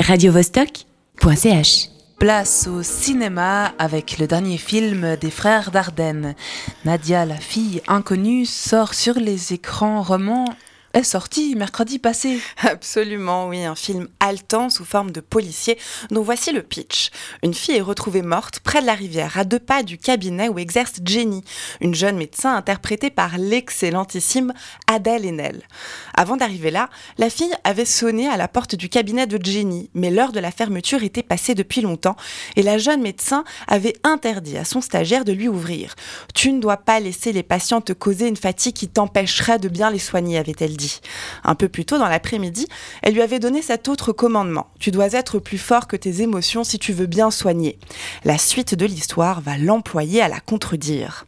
radiovostok.ch. Place au cinéma avec le dernier film des frères Dardenne. Nadia, la fille inconnue, sort sur les écrans romans est sorti mercredi passé. Absolument, oui, un film haletant sous forme de policier dont voici le pitch. Une fille est retrouvée morte près de la rivière, à deux pas du cabinet où exerce Jenny, une jeune médecin interprétée par l'excellentissime Adèle Haenel. Avant d'arriver là, la fille avait sonné à la porte du cabinet de Jenny, mais l'heure de la fermeture était passée depuis longtemps et la jeune médecin avait interdit à son stagiaire de lui ouvrir. Tu ne dois pas laisser les patients te causer une fatigue qui t'empêcherait de bien les soigner, avait-elle dit. Un peu plus tôt dans l'après-midi, elle lui avait donné cet autre commandement. Tu dois être plus fort que tes émotions si tu veux bien soigner. La suite de l'histoire va l'employer à la contredire.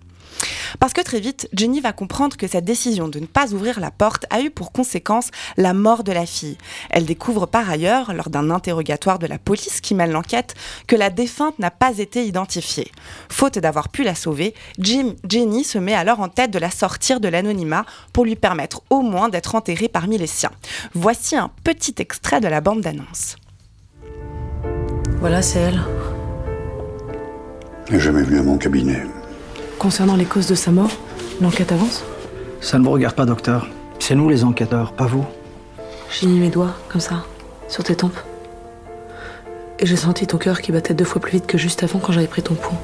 Parce que très vite, Jenny va comprendre que cette décision de ne pas ouvrir la porte a eu pour conséquence la mort de la fille. Elle découvre par ailleurs, lors d'un interrogatoire de la police qui mène l'enquête, que la défunte n'a pas été identifiée. Faute d'avoir pu la sauver, Jim, Jenny se met alors en tête de la sortir de l'anonymat pour lui permettre au moins d'être enterrée parmi les siens. Voici un petit extrait de la bande d'annonce. Voilà, c'est elle. Jamais vu à mon cabinet. Concernant les causes de sa mort, l'enquête avance Ça ne vous regarde pas, docteur. C'est nous les enquêteurs, pas vous. J'ai mis mes doigts, comme ça, sur tes tempes. Et j'ai senti ton cœur qui battait deux fois plus vite que juste avant quand j'avais pris ton pouls.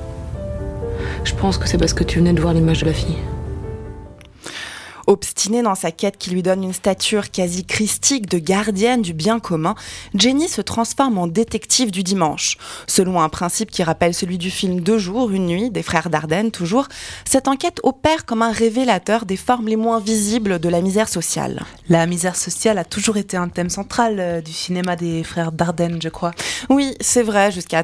Je pense que c'est parce que tu venais de voir l'image de la fille. Obstinée dans sa quête qui lui donne une stature quasi christique de gardienne du bien commun, Jenny se transforme en détective du dimanche. Selon un principe qui rappelle celui du film Deux jours, une nuit, des frères Dardenne toujours, cette enquête opère comme un révélateur des formes les moins visibles de la misère sociale. La misère sociale a toujours été un thème central euh, du cinéma des frères Dardenne, je crois. Oui, c'est vrai, jusqu'à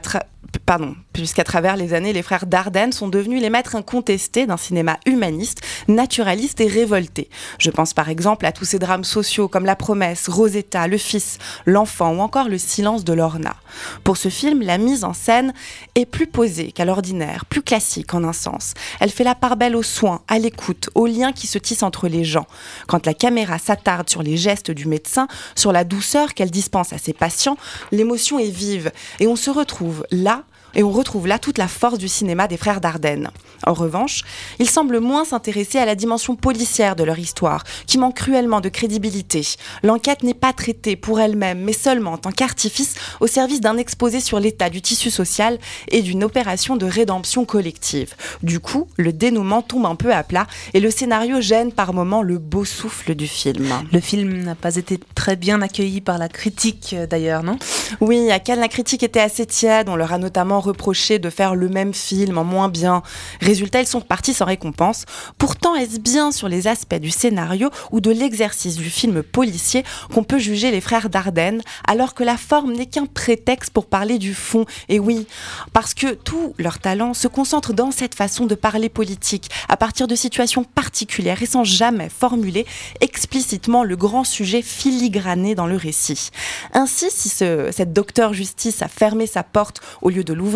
pardon, jusqu'à travers les années, les frères Dardenne sont devenus les maîtres incontestés d'un cinéma humaniste, naturaliste et révolté. Je pense par exemple à tous ces drames sociaux comme La promesse, Rosetta, Le fils, L'enfant ou encore Le silence de Lorna. Pour ce film, la mise en scène est plus posée qu'à l'ordinaire, plus classique en un sens. Elle fait la part belle aux soins, à l'écoute, aux liens qui se tissent entre les gens. Quand la caméra s'attarde sur les gestes du médecin, sur la douceur qu'elle dispense à ses patients, l'émotion est vive et on se retrouve là et on retrouve là toute la force du cinéma des frères Dardenne. En revanche, ils semblent moins s'intéresser à la dimension policière de leur histoire, qui manque cruellement de crédibilité. L'enquête n'est pas traitée pour elle-même, mais seulement en tant qu'artifice au service d'un exposé sur l'état du tissu social et d'une opération de rédemption collective. Du coup, le dénouement tombe un peu à plat et le scénario gêne par moments le beau souffle du film. Le film n'a pas été très bien accueilli par la critique d'ailleurs, non? Oui, à Cannes, la critique était assez tiède. On leur a notamment reproché de faire le même film en moins bien. Résultat, ils sont partis sans récompense. Pourtant, est-ce bien sur les aspects du scénario ou de l'exercice du film policier qu'on peut juger les frères Dardenne, alors que la forme n'est qu'un prétexte pour parler du fond? Et oui, parce que tout leur talent se concentre dans cette façon de parler politique, à partir de situations particulières et sans jamais formuler explicitement le grand sujet filigrané dans le récit. Ainsi, si ce, cette docteur justice a fermé sa porte au lieu de l'ouvrir,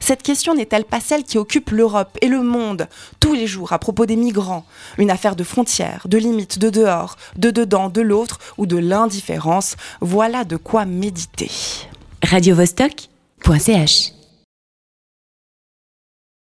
cette question n'est-elle pas celle qui occupe l'Europe et le monde tous les jours à propos des migrants? Une affaire de frontières, de limites, de dehors, de dedans, de l'autre ou de l'indifférence? Voilà de quoi méditer.